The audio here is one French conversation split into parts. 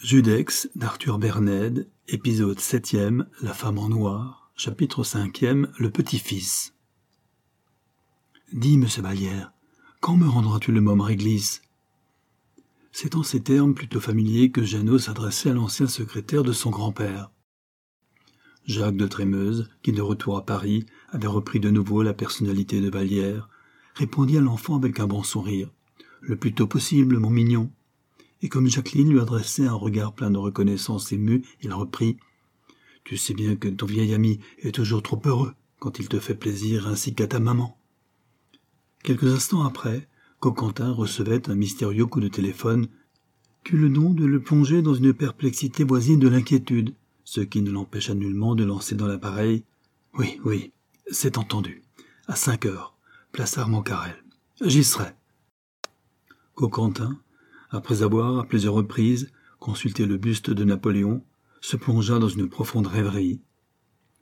Judex d'Arthur Berned, épisode 7e, La femme en noir, chapitre 5e, Le petit-fils. Dis, monsieur Vallière, quand me rendras-tu le môme réglisse? C'est en ces termes plutôt familiers que Jeannot s'adressait à l'ancien secrétaire de son grand-père. Jacques de Trémeuse, qui de retour à Paris avait repris de nouveau la personnalité de Vallière, répondit à l'enfant avec un bon sourire. Le plus tôt possible, mon mignon et comme Jacqueline lui adressait un regard plein de reconnaissance émue, il reprit Tu sais bien que ton vieil ami est toujours trop heureux quand il te fait plaisir ainsi qu'à ta maman. Quelques instants après, Coquentin recevait un mystérieux coup de téléphone qui eut le nom de le plonger dans une perplexité voisine de l'inquiétude, ce qui ne l'empêcha nullement de lancer dans l'appareil Oui, oui, c'est entendu. À cinq heures, place Armand Carrel. J'y serai. Coquentin, après avoir, à plusieurs reprises, consulté le buste de Napoléon, se plongea dans une profonde rêverie.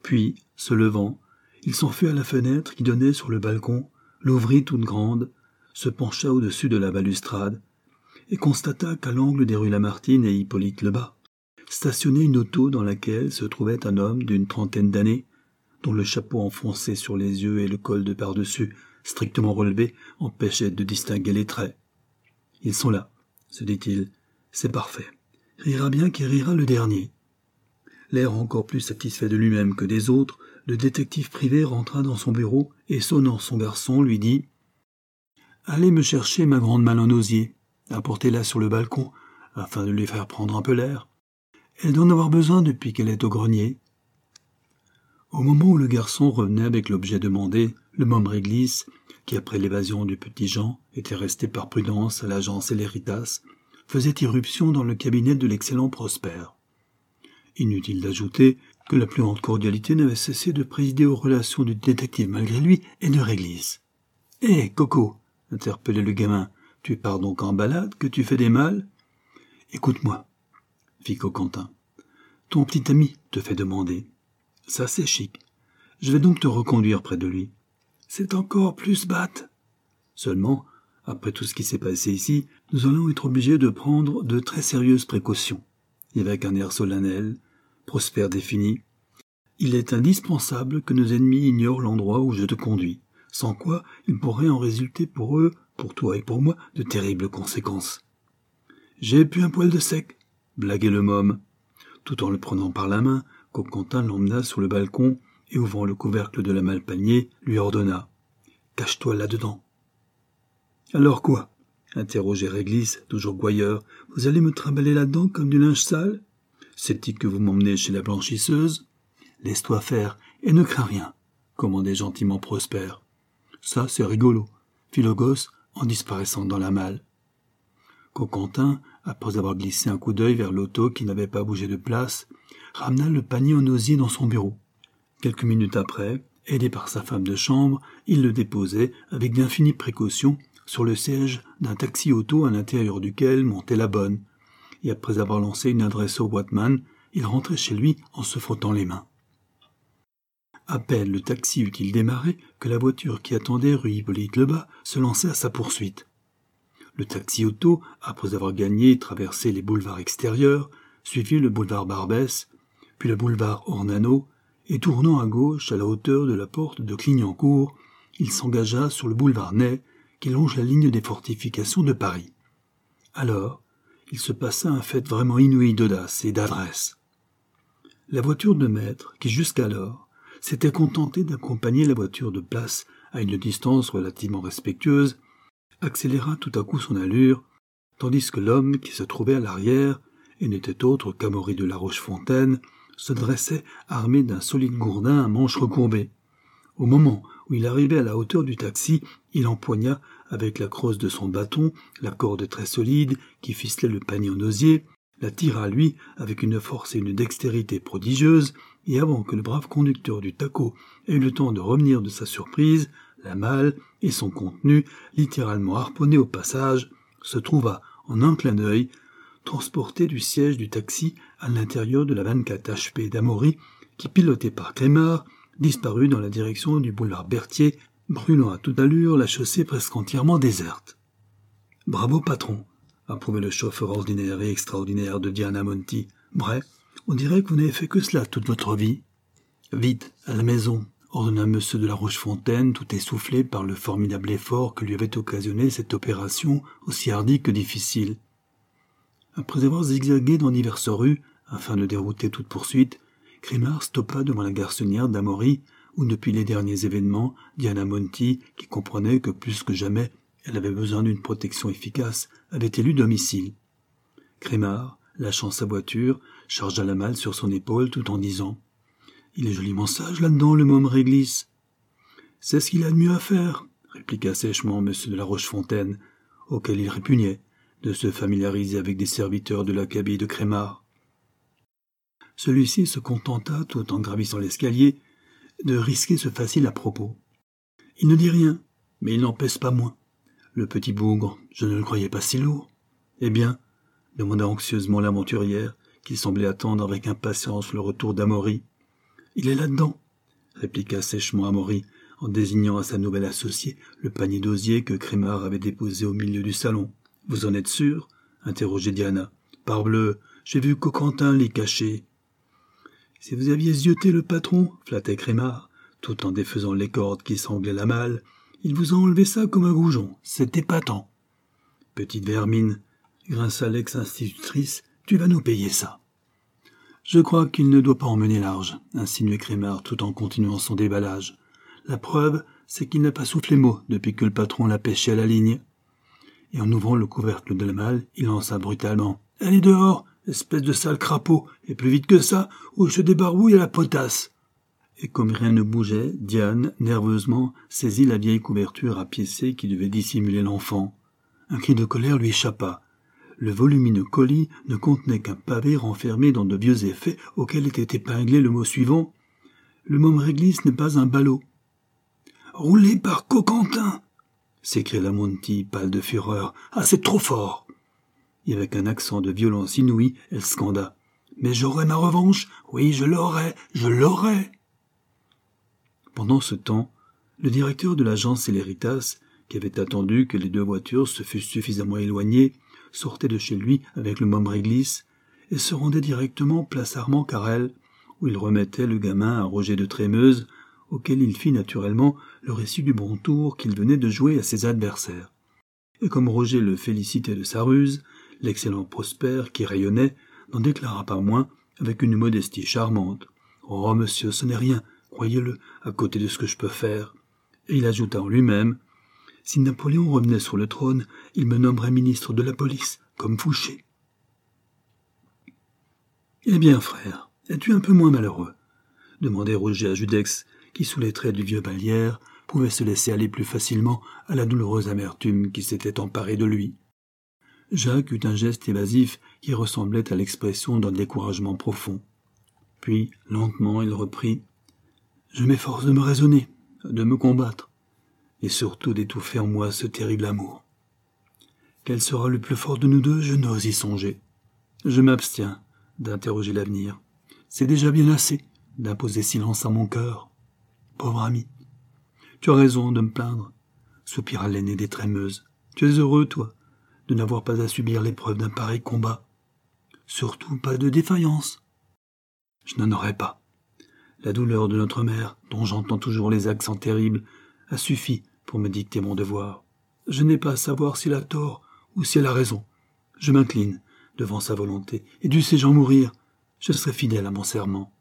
Puis, se levant, il s'enfuit à la fenêtre qui donnait sur le balcon, l'ouvrit toute grande, se pencha au-dessus de la balustrade, et constata qu'à l'angle des rues Lamartine et Hippolyte Lebas, stationnait une auto dans laquelle se trouvait un homme d'une trentaine d'années, dont le chapeau enfoncé sur les yeux et le col de par-dessus, strictement relevé, empêchait de distinguer les traits. Ils sont là, se dit-il, c'est parfait. Rira bien qui rira le dernier. L'air encore plus satisfait de lui-même que des autres, le détective privé rentra dans son bureau et, sonnant son garçon, lui dit Allez me chercher ma grande malle en osier, apportez-la sur le balcon, afin de lui faire prendre un peu l'air. Elle doit en avoir besoin depuis qu'elle est au grenier. Au moment où le garçon revenait avec l'objet demandé, le môme réglisse, qui après l'évasion du petit Jean était resté par prudence à l'agence Eleritas, faisait irruption dans le cabinet de l'excellent Prosper. Inutile d'ajouter que la plus grande cordialité n'avait cessé de présider aux relations du détective malgré lui et de Réglisse. Hé, Coco interpellait le gamin, tu pars donc en balade, que tu fais des mal Écoute-moi, fit Coquentin. Ton petit ami te fait demander. Ça, c'est chic. Je vais donc te reconduire près de lui. C'est encore plus batte. Seulement, après tout ce qui s'est passé ici, nous allons être obligés de prendre de très sérieuses précautions. Et avec un air solennel, Prosper défini. Il est indispensable que nos ennemis ignorent l'endroit où je te conduis, sans quoi il pourrait en résulter pour eux, pour toi et pour moi, de terribles conséquences. J'ai pu un poil de sec, blaguait le môme. Tout en le prenant par la main, Coquentin l'emmena sur le balcon et ouvrant le couvercle de la malle panier, lui ordonna. Cache-toi là-dedans. Alors quoi? interrogeait Réglisse, toujours gouailleur. Vous allez me trimballer là-dedans comme du linge sale? C'est-il que vous m'emmenez chez la blanchisseuse? Laisse-toi faire et ne crains rien, commandait gentiment Prosper. Ça, c'est rigolo, fit le gosse en disparaissant dans la malle. Coquentin, après avoir glissé un coup d'œil vers l'auto qui n'avait pas bougé de place, ramena le panier en osier dans son bureau. Quelques minutes après, aidé par sa femme de chambre, il le déposait, avec d'infinies précautions, sur le siège d'un taxi-auto à l'intérieur duquel montait la bonne, et après avoir lancé une adresse au Watman, il rentrait chez lui en se frottant les mains. À peine le taxi eut-il démarré que la voiture qui attendait rue Hippolyte Lebas se lançait à sa poursuite. Le taxi-auto, après avoir gagné et traversé les boulevards extérieurs, suivit le boulevard Barbès, puis le boulevard Ornano, et tournant à gauche à la hauteur de la porte de Clignancourt, il s'engagea sur le boulevard Ney qui longe la ligne des fortifications de Paris. Alors, il se passa un fait vraiment inouï d'audace et d'adresse. La voiture de maître, qui jusqu'alors s'était contentée d'accompagner la voiture de place à une distance relativement respectueuse, accéléra tout à coup son allure, tandis que l'homme qui se trouvait à l'arrière, et n'était autre qu'Amaury de la Rochefontaine, se dressait armé d'un solide gourdin à manches recourbées. Au moment où il arrivait à la hauteur du taxi, il empoigna, avec la crosse de son bâton, la corde très solide qui ficelait le panier en osier, la tira à lui avec une force et une dextérité prodigieuses, et avant que le brave conducteur du taco ait eu le temps de revenir de sa surprise, la malle et son contenu, littéralement harponné au passage, se trouva, en un clin d'œil, transporté du siège du taxi à l'intérieur de la 24 HP d'Amory, qui, piloté par Crémard, disparut dans la direction du boulevard Berthier, brûlant à toute allure la chaussée presque entièrement déserte. Bravo, patron, approuvait le chauffeur ordinaire et extraordinaire de Diana Monti. Bref, on dirait que vous n'avez fait que cela toute votre vie. Vite, à la maison, ordonna Monsieur de la Rochefontaine, tout essoufflé par le formidable effort que lui avait occasionné cette opération aussi hardie que difficile. Après avoir zigzagué dans diverses rues, afin de dérouter toute poursuite, Crémard stoppa devant la garçonnière d'Amory, où depuis les derniers événements, Diana Monti, qui comprenait que plus que jamais elle avait besoin d'une protection efficace, avait élu domicile. Crémard, lâchant sa voiture, chargea la malle sur son épaule tout en disant Il est joliment sage là-dedans, le môme réglisse. C'est ce qu'il a de mieux à faire, répliqua sèchement M. de la Rochefontaine, auquel il répugnait de se familiariser avec des serviteurs de l'acabit de Crémard. Celui-ci se contenta, tout en gravissant l'escalier, de risquer ce facile à propos. Il ne dit rien, mais il n'en pèse pas moins. Le petit bougre, je ne le croyais pas si lourd. Eh bien, demanda anxieusement l'aventurière, qui semblait attendre avec impatience le retour d'Amory. Il est là-dedans, répliqua sèchement Amory, en désignant à sa nouvelle associée le panier d'osier que Crémard avait déposé au milieu du salon. Vous en êtes sûr? interrogeait Diana. Parbleu, j'ai vu Coquentin l'y cacher. Si vous aviez zioté le patron, flattait Crémard, tout en défaisant les cordes qui sanglaient la malle, il vous a enlevé ça comme un goujon. C'est épatant. Petite vermine, grinça l'ex-institutrice, tu vas nous payer ça. Je crois qu'il ne doit pas en mener large, insinuait Crémard tout en continuant son déballage. La preuve, c'est qu'il n'a pas soufflé mot depuis que le patron l'a pêché à la ligne. Et en ouvrant le couvercle de la malle, il lança brutalement. Allez dehors, espèce de sale crapaud, et plus vite que ça, ou je débarbouille à la potasse. Et comme rien ne bougeait, Diane, nerveusement, saisit la vieille couverture apiécée qui devait dissimuler l'enfant. Un cri de colère lui échappa. Le volumineux colis ne contenait qu'un pavé renfermé dans de vieux effets auxquels était épinglé le mot suivant. Le môme réglisse n'est pas un ballot. Roulé par Coquentin s'écria la Monty, pâle de fureur. Ah, c'est trop fort Et avec un accent de violence inouïe, elle scanda. Mais j'aurai ma revanche Oui, je l'aurai Je l'aurai Pendant ce temps, le directeur de l'agence Céléritas, qui avait attendu que les deux voitures se fussent suffisamment éloignées, sortait de chez lui avec le môme réglisse et se rendait directement place Armand Carrel, où il remettait le gamin à Roger de Trémeuse, auquel il fit naturellement le récit du bon tour qu'il venait de jouer à ses adversaires. Et comme Roger le félicitait de sa ruse, l'excellent Prosper, qui rayonnait, n'en déclara pas moins, avec une modestie charmante. Oh, monsieur, ce n'est rien, croyez-le, à côté de ce que je peux faire. Et il ajouta en lui-même. Si Napoléon revenait sur le trône, il me nommerait ministre de la police, comme Fouché. Eh bien, frère, es-tu un peu moins malheureux? demandait Roger à Judex, qui, sous les traits du vieux Balière, pouvait se laisser aller plus facilement à la douloureuse amertume qui s'était emparée de lui. Jacques eut un geste évasif qui ressemblait à l'expression d'un découragement profond. Puis, lentement, il reprit. Je m'efforce de me raisonner, de me combattre, et surtout d'étouffer en moi ce terrible amour. Quel sera le plus fort de nous deux, je n'ose y songer. Je m'abstiens d'interroger l'avenir. C'est déjà bien assez d'imposer silence à mon cœur. Pauvre ami. Tu as raison de me plaindre, soupira l'aîné des trémeuses. Tu es heureux, toi, de n'avoir pas à subir l'épreuve d'un pareil combat. Surtout pas de défaillance. Je n'en aurais pas. La douleur de notre mère, dont j'entends toujours les accents terribles, a suffi pour me dicter mon devoir. Je n'ai pas à savoir s'il a tort ou si elle a raison. Je m'incline devant sa volonté, et du sais-je mourir, je serai fidèle à mon serment.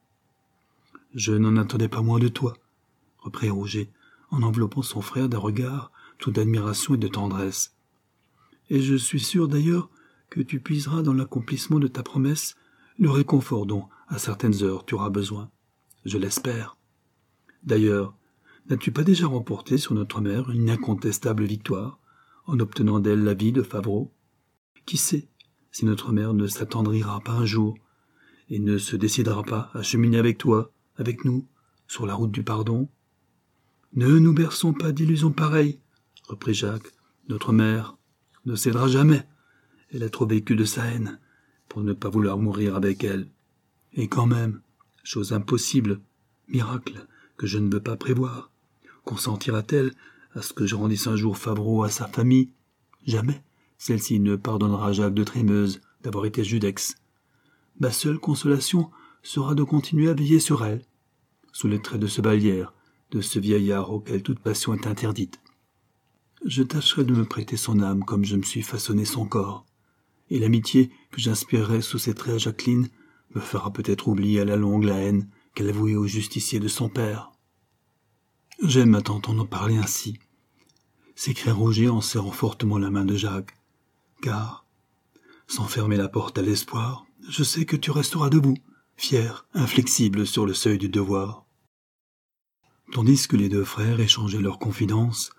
Je n'en attendais pas moins de toi, reprit Rouget, en enveloppant son frère d'un regard tout d'admiration et de tendresse. Et je suis sûr d'ailleurs que tu puiseras dans l'accomplissement de ta promesse le réconfort dont, à certaines heures, tu auras besoin. Je l'espère. D'ailleurs, n'as-tu pas déjà remporté sur notre mère une incontestable victoire, en obtenant d'elle la vie de Favreau? Qui sait si notre mère ne s'attendrira pas un jour, et ne se décidera pas à cheminer avec toi, avec nous, sur la route du pardon? Ne nous berçons pas d'illusions pareilles, reprit Jacques. Notre mère ne cédera jamais. Elle a trop vécu de sa haine pour ne pas vouloir mourir avec elle. Et quand même, chose impossible, miracle que je ne veux pas prévoir, consentira-t-elle à ce que je rendisse un jour Favreau à sa famille? Jamais, celle-ci ne pardonnera Jacques de Trémeuse d'avoir été Judex. Ma seule consolation sera de continuer à veiller sur elle, sous les traits de ce balière, de ce vieillard auquel toute passion est interdite. Je tâcherai de me prêter son âme comme je me suis façonné son corps, et l'amitié que j'inspirerai sous ses traits à Jacqueline me fera peut-être oublier à la longue la haine qu'elle avouait au justicier de son père. J'aime à t'entendre parler ainsi, s'écria Roger en serrant fortement la main de Jacques, car, sans fermer la porte à l'espoir, je sais que tu resteras debout, fier, inflexible sur le seuil du devoir. Tandis que les deux frères échangeaient leurs confidences,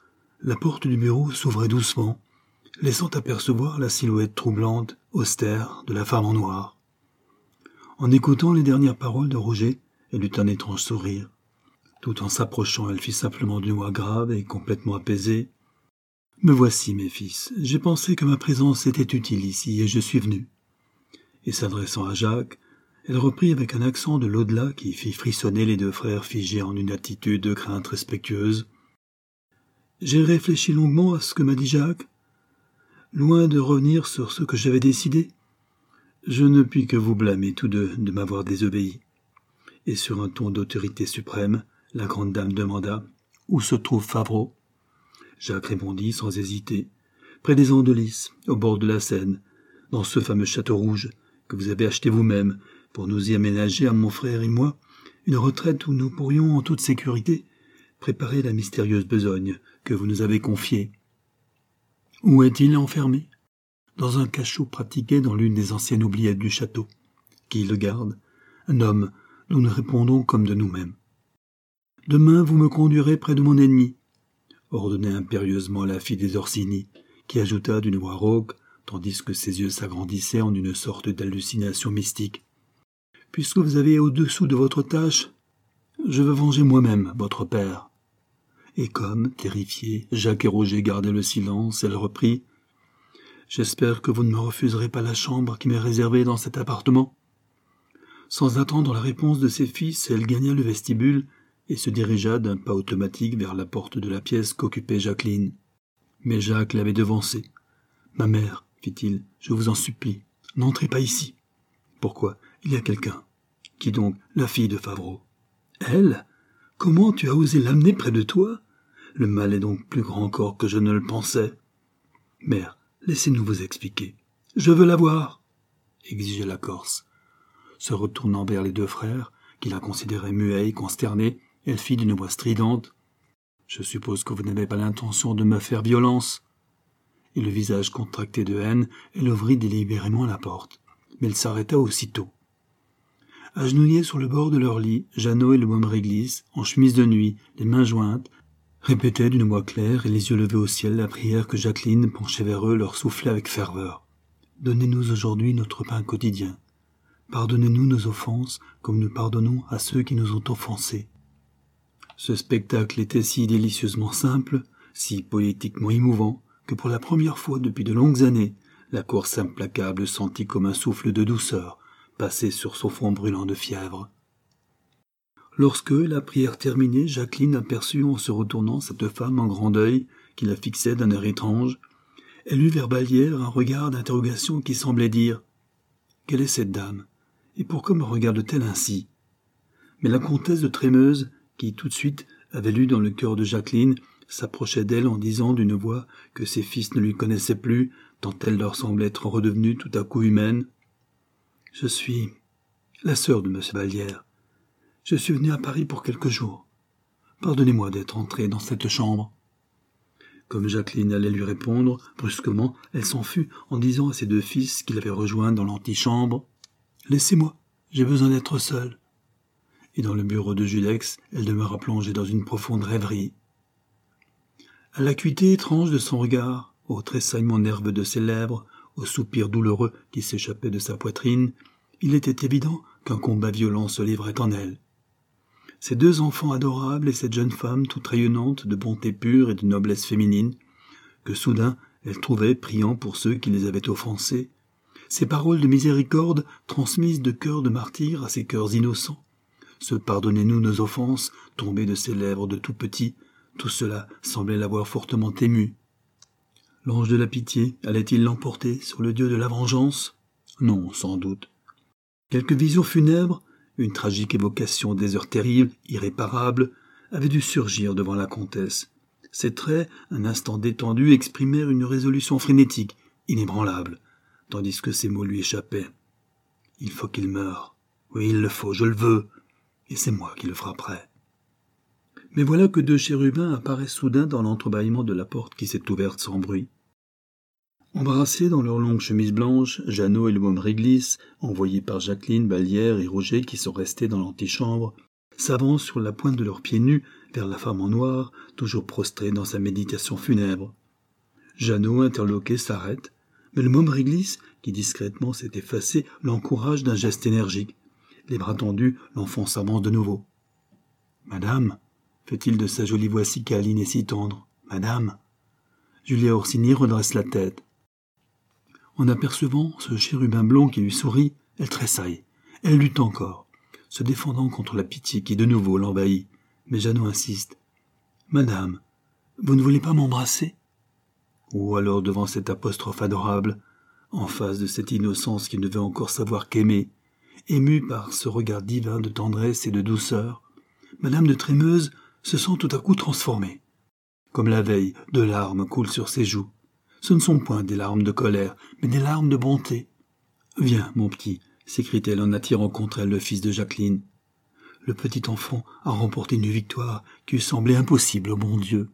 la porte du bureau s'ouvrait doucement, laissant apercevoir la silhouette troublante, austère, de la femme en noir. En écoutant les dernières paroles de Roger, elle eut un étrange sourire. Tout en s'approchant, elle fit simplement d'une voix grave et complètement apaisée. Me voici, mes fils. J'ai pensé que ma présence était utile ici, et je suis venu. Et s'adressant à Jacques, elle reprit avec un accent de l'au-delà qui fit frissonner les deux frères figés en une attitude de crainte respectueuse. J'ai réfléchi longuement à ce que m'a dit Jacques. Loin de revenir sur ce que j'avais décidé, je ne puis que vous blâmer tous deux de m'avoir désobéi. Et sur un ton d'autorité suprême, la grande dame demanda Où se trouve Favreau? Jacques répondit sans hésiter Près des Andelys, au bord de la Seine, dans ce fameux château rouge que vous avez acheté vous-même pour nous y aménager à mon frère et moi une retraite où nous pourrions en toute sécurité préparer la mystérieuse besogne que vous nous avez confiée. Où est-il enfermé? Dans un cachot pratiqué dans l'une des anciennes oubliettes du château. Qui le garde? Un homme, nous nous répondons comme de nous-mêmes. Demain vous me conduirez près de mon ennemi, ordonna impérieusement la fille des Orsini, qui ajouta d'une voix rauque, tandis que ses yeux s'agrandissaient en une sorte d'hallucination mystique puisque vous avez au-dessous de votre tâche, je veux venger moi-même votre père. Et comme, terrifiés, Jacques et Roger gardaient le silence, elle reprit. J'espère que vous ne me refuserez pas la chambre qui m'est réservée dans cet appartement. Sans attendre la réponse de ses fils, elle gagna le vestibule et se dirigea d'un pas automatique vers la porte de la pièce qu'occupait Jacqueline. Mais Jacques l'avait devancée. Ma mère, fit-il, je vous en supplie, n'entrez pas ici. Pourquoi? Il y a quelqu'un. Qui donc La fille de Favreau. Elle? Comment tu as osé l'amener près de toi? Le mal est donc plus grand encore que je ne le pensais. Mère, laissez-nous vous expliquer. Je veux la voir, exigeait la Corse. Se retournant vers les deux frères, qui la considéraient muets et consternés, elle fit d'une voix stridente. Je suppose que vous n'avez pas l'intention de me faire violence. Et le visage contracté de haine, elle ouvrit délibérément la porte. Mais elle s'arrêta aussitôt. Agenouillés sur le bord de leur lit, Jeannot et le môme Réglisse, en chemise de nuit, les mains jointes, répétaient d'une voix claire et les yeux levés au ciel la prière que Jacqueline, penchée vers eux, leur soufflait avec ferveur. Donnez-nous aujourd'hui notre pain quotidien. Pardonnez-nous nos offenses comme nous pardonnons à ceux qui nous ont offensés. Ce spectacle était si délicieusement simple, si poétiquement émouvant, que pour la première fois depuis de longues années, la course implacable sentit comme un souffle de douceur, passé sur son front brûlant de fièvre. Lorsque, la prière terminée, Jacqueline aperçut en se retournant cette femme en grand deuil qui la fixait d'un air étrange, elle eut vers Balière un regard d'interrogation qui semblait dire Quelle est cette dame? Et pourquoi me regarde-t-elle ainsi? Mais la comtesse de Trémeuse, qui tout de suite avait lu dans le cœur de Jacqueline, s'approchait d'elle en disant d'une voix que ses fils ne lui connaissaient plus, tant elle leur semblait être redevenue tout à coup humaine. Je suis la sœur de M. Vallière. Je suis venue à Paris pour quelques jours. Pardonnez-moi d'être entrée dans cette chambre. Comme Jacqueline allait lui répondre, brusquement, elle s'en fut en disant à ses deux fils qu'il avait rejoint dans l'antichambre Laissez-moi, j'ai besoin d'être seule. Et dans le bureau de Judex, elle demeura plongée dans une profonde rêverie. À l'acuité étrange de son regard, au tressaillement nerveux de ses lèvres, au soupir douloureux qui s'échappait de sa poitrine, il était évident qu'un combat violent se livrait en elle. Ces deux enfants adorables et cette jeune femme toute rayonnante de bonté pure et de noblesse féminine, que soudain elle trouvait priant pour ceux qui les avaient offensés, ces paroles de miséricorde transmises de cœur de martyr à ces cœurs innocents, ce pardonnez-nous nos offenses tombées de ses lèvres de tout petit, tout cela semblait l'avoir fortement ému. L'ange de la pitié allait-il l'emporter sur le dieu de la vengeance? Non, sans doute. Quelques visions funèbres, une tragique évocation des heures terribles, irréparables, avaient dû surgir devant la comtesse. Ses traits, un instant détendus, exprimèrent une résolution frénétique, inébranlable, tandis que ses mots lui échappaient. Il faut qu'il meure. Oui, il le faut, je le veux. Et c'est moi qui le frapperai. Mais voilà que deux chérubins apparaissent soudain dans l'entrebâillement de la porte qui s'est ouverte sans bruit. Embrassés dans leurs longues chemises blanches, Jeannot et le môme Réglisse, envoyés par Jacqueline, Balière et Roger qui sont restés dans l'antichambre, s'avancent sur la pointe de leurs pieds nus vers la femme en noir, toujours prostrée dans sa méditation funèbre. Jeannot, interloqué, s'arrête, mais le môme Réglisse, qui discrètement s'est effacé, l'encourage d'un geste énergique. Les bras tendus, l'enfant s'avance de nouveau. Madame, fait-il de sa jolie voix si câline et si tendre? Madame. Julia Orsini redresse la tête. En apercevant ce chérubin blond qui lui sourit, elle tressaille. Elle lutte encore, se défendant contre la pitié qui de nouveau l'envahit. Mais Jeannot insiste. Madame, vous ne voulez pas m'embrasser? Ou alors devant cette apostrophe adorable, en face de cette innocence qui ne veut encore savoir qu'aimer, émue par ce regard divin de tendresse et de douceur, Madame de Trémeuse se sent tout à coup transformée. Comme la veille, de larmes coulent sur ses joues. Ce ne sont point des larmes de colère, mais des larmes de bonté. Viens, mon petit, s'écrie-t-elle en attirant contre elle le fils de Jacqueline. Le petit enfant a remporté une victoire qui eût semblé impossible au bon Dieu.